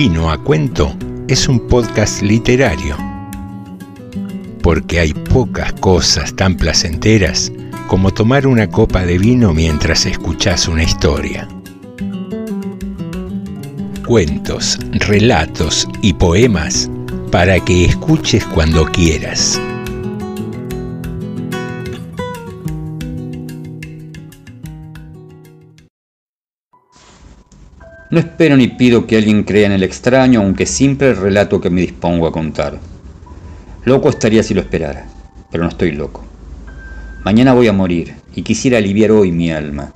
Vino a Cuento es un podcast literario, porque hay pocas cosas tan placenteras como tomar una copa de vino mientras escuchas una historia. Cuentos, relatos y poemas para que escuches cuando quieras. No espero ni pido que alguien crea en el extraño, aunque siempre el relato que me dispongo a contar. Loco estaría si lo esperara, pero no estoy loco. Mañana voy a morir y quisiera aliviar hoy mi alma.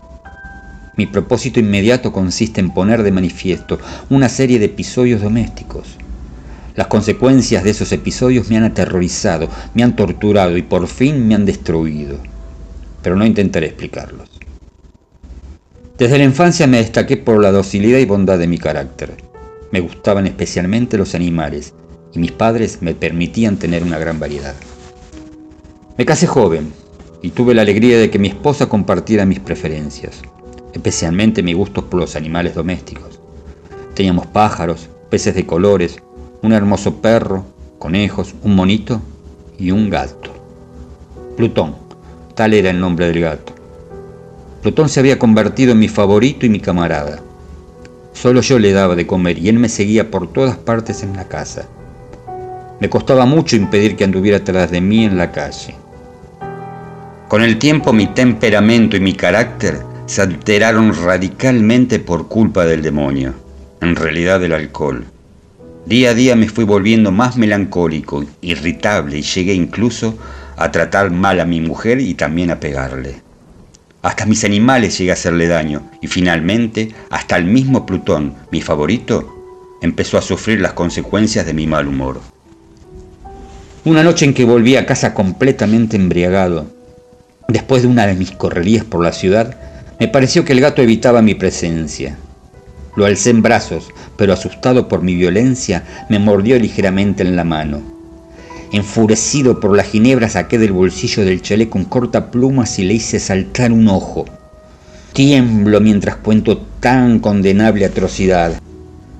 Mi propósito inmediato consiste en poner de manifiesto una serie de episodios domésticos. Las consecuencias de esos episodios me han aterrorizado, me han torturado y por fin me han destruido. Pero no intentaré explicarlos. Desde la infancia me destaqué por la docilidad y bondad de mi carácter. Me gustaban especialmente los animales y mis padres me permitían tener una gran variedad. Me casé joven y tuve la alegría de que mi esposa compartiera mis preferencias, especialmente mi gusto por los animales domésticos. Teníamos pájaros, peces de colores, un hermoso perro, conejos, un monito y un gato. Plutón, tal era el nombre del gato. Plutón se había convertido en mi favorito y mi camarada. Solo yo le daba de comer y él me seguía por todas partes en la casa. Me costaba mucho impedir que anduviera tras de mí en la calle. Con el tiempo mi temperamento y mi carácter se alteraron radicalmente por culpa del demonio, en realidad del alcohol. Día a día me fui volviendo más melancólico, irritable y llegué incluso a tratar mal a mi mujer y también a pegarle. Hasta mis animales llegué a hacerle daño y finalmente hasta el mismo Plutón, mi favorito, empezó a sufrir las consecuencias de mi mal humor. Una noche en que volví a casa completamente embriagado, después de una de mis correrías por la ciudad, me pareció que el gato evitaba mi presencia. Lo alcé en brazos, pero asustado por mi violencia, me mordió ligeramente en la mano. Enfurecido por la ginebra saqué del bolsillo del chaleco un cortaplumas y le hice saltar un ojo. Tiemblo mientras cuento tan condenable atrocidad.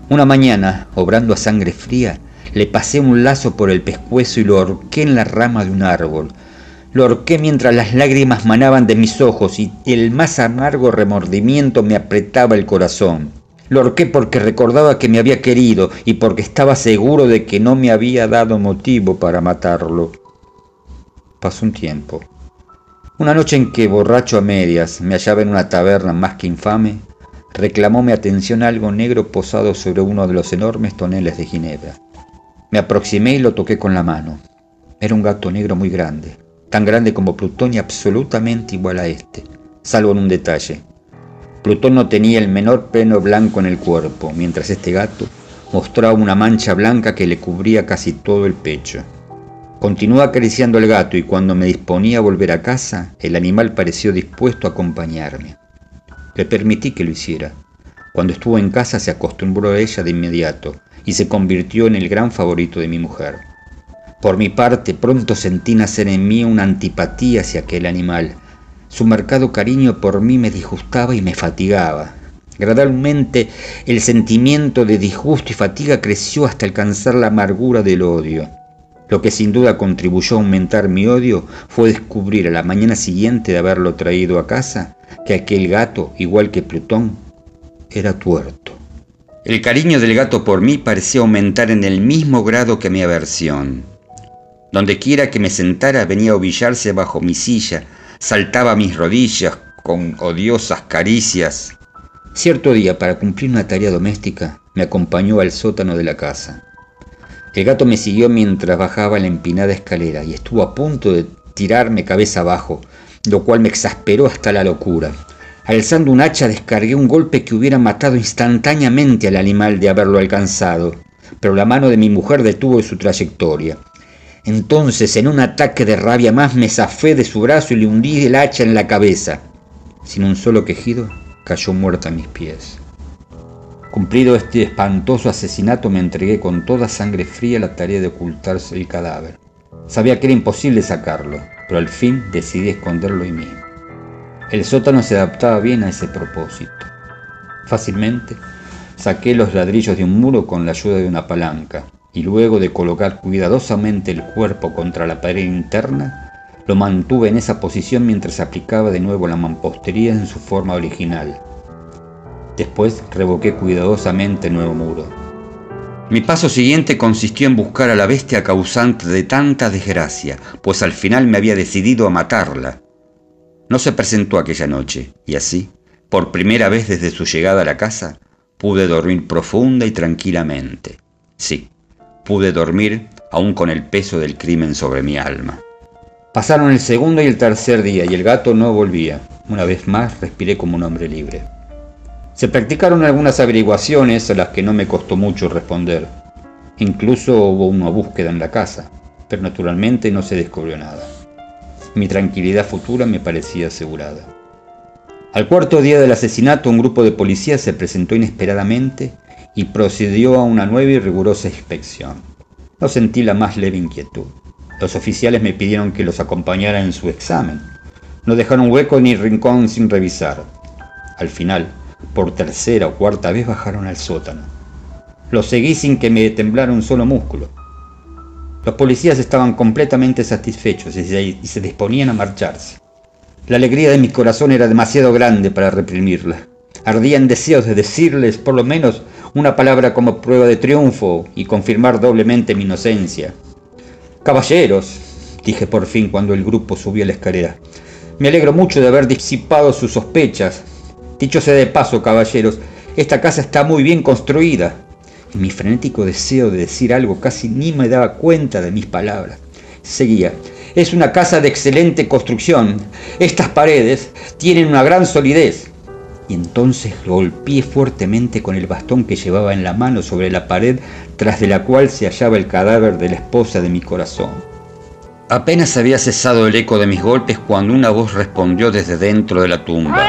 Una mañana, obrando a sangre fría, le pasé un lazo por el pescuezo y lo ahorqué en la rama de un árbol. Lo ahorqué mientras las lágrimas manaban de mis ojos y el más amargo remordimiento me apretaba el corazón. Lo horqué porque recordaba que me había querido y porque estaba seguro de que no me había dado motivo para matarlo. Pasó un tiempo. Una noche en que, borracho a medias, me hallaba en una taberna más que infame, reclamó mi atención algo negro posado sobre uno de los enormes toneles de Ginebra. Me aproximé y lo toqué con la mano. Era un gato negro muy grande, tan grande como Plutón y absolutamente igual a este, salvo en un detalle. Plutón no tenía el menor pelo blanco en el cuerpo, mientras este gato mostraba una mancha blanca que le cubría casi todo el pecho. Continué acariciando al gato y cuando me disponía a volver a casa, el animal pareció dispuesto a acompañarme. Le permití que lo hiciera. Cuando estuvo en casa se acostumbró a ella de inmediato y se convirtió en el gran favorito de mi mujer. Por mi parte, pronto sentí nacer en mí una antipatía hacia aquel animal, su marcado cariño por mí me disgustaba y me fatigaba. Gradualmente el sentimiento de disgusto y fatiga creció hasta alcanzar la amargura del odio. Lo que sin duda contribuyó a aumentar mi odio fue descubrir a la mañana siguiente de haberlo traído a casa que aquel gato, igual que Plutón, era tuerto. El cariño del gato por mí parecía aumentar en el mismo grado que mi aversión. Donde quiera que me sentara venía a ovillarse bajo mi silla, saltaba a mis rodillas con odiosas caricias. Cierto día, para cumplir una tarea doméstica, me acompañó al sótano de la casa. El gato me siguió mientras bajaba la empinada escalera y estuvo a punto de tirarme cabeza abajo, lo cual me exasperó hasta la locura. Alzando un hacha descargué un golpe que hubiera matado instantáneamente al animal de haberlo alcanzado, pero la mano de mi mujer detuvo su trayectoria. Entonces, en un ataque de rabia más, me zafé de su brazo y le hundí el hacha en la cabeza. Sin un solo quejido, cayó muerta a mis pies. Cumplido este espantoso asesinato, me entregué con toda sangre fría a la tarea de ocultarse el cadáver. Sabía que era imposible sacarlo, pero al fin decidí esconderlo en mí. El sótano se adaptaba bien a ese propósito. Fácilmente Saqué los ladrillos de un muro con la ayuda de una palanca y luego de colocar cuidadosamente el cuerpo contra la pared interna, lo mantuve en esa posición mientras aplicaba de nuevo la mampostería en su forma original. Después revoqué cuidadosamente el nuevo muro. Mi paso siguiente consistió en buscar a la bestia causante de tanta desgracia, pues al final me había decidido a matarla. No se presentó aquella noche, y así, por primera vez desde su llegada a la casa, pude dormir profunda y tranquilamente. Sí, pude dormir aún con el peso del crimen sobre mi alma. Pasaron el segundo y el tercer día y el gato no volvía. Una vez más respiré como un hombre libre. Se practicaron algunas averiguaciones a las que no me costó mucho responder. Incluso hubo una búsqueda en la casa, pero naturalmente no se descubrió nada. Mi tranquilidad futura me parecía asegurada. Al cuarto día del asesinato, un grupo de policías se presentó inesperadamente y procedió a una nueva y rigurosa inspección. No sentí la más leve inquietud. Los oficiales me pidieron que los acompañara en su examen. No dejaron hueco ni rincón sin revisar. Al final, por tercera o cuarta vez bajaron al sótano. Los seguí sin que me temblara un solo músculo. Los policías estaban completamente satisfechos y se disponían a marcharse. La alegría de mi corazón era demasiado grande para reprimirla. Ardían deseos de decirles, por lo menos, una palabra como prueba de triunfo y confirmar doblemente mi inocencia. Caballeros, dije por fin cuando el grupo subió la escalera, me alegro mucho de haber disipado sus sospechas. Dicho sea de paso, caballeros, esta casa está muy bien construida. En mi frenético deseo de decir algo casi ni me daba cuenta de mis palabras. Seguía, es una casa de excelente construcción. Estas paredes tienen una gran solidez. Y entonces golpeé fuertemente con el bastón que llevaba en la mano sobre la pared tras de la cual se hallaba el cadáver de la esposa de mi corazón. Apenas había cesado el eco de mis golpes cuando una voz respondió desde dentro de la tumba.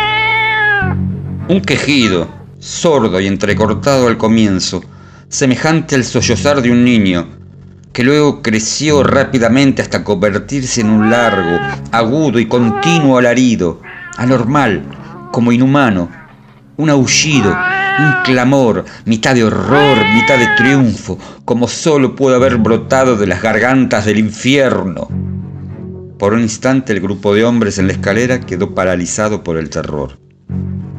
Un quejido, sordo y entrecortado al comienzo, semejante al sollozar de un niño, que luego creció rápidamente hasta convertirse en un largo, agudo y continuo alarido, anormal, como inhumano, un aullido un clamor, mitad de horror, mitad de triunfo, como solo pudo haber brotado de las gargantas del infierno. Por un instante el grupo de hombres en la escalera quedó paralizado por el terror.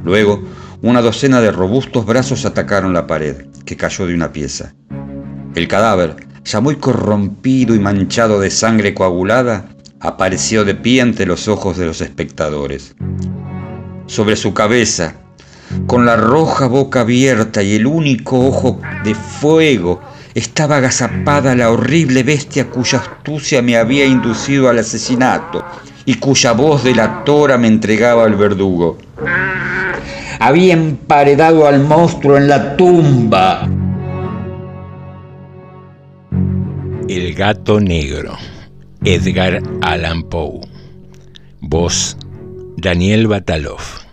Luego, una docena de robustos brazos atacaron la pared, que cayó de una pieza. El cadáver, ya muy corrompido y manchado de sangre coagulada, apareció de pie ante los ojos de los espectadores. Sobre su cabeza, con la roja boca abierta y el único ojo de fuego, estaba agazapada la horrible bestia cuya astucia me había inducido al asesinato y cuya voz de la tora me entregaba al verdugo. Había emparedado al monstruo en la tumba. El gato negro. Edgar Allan Poe. Voz Daniel Batalov.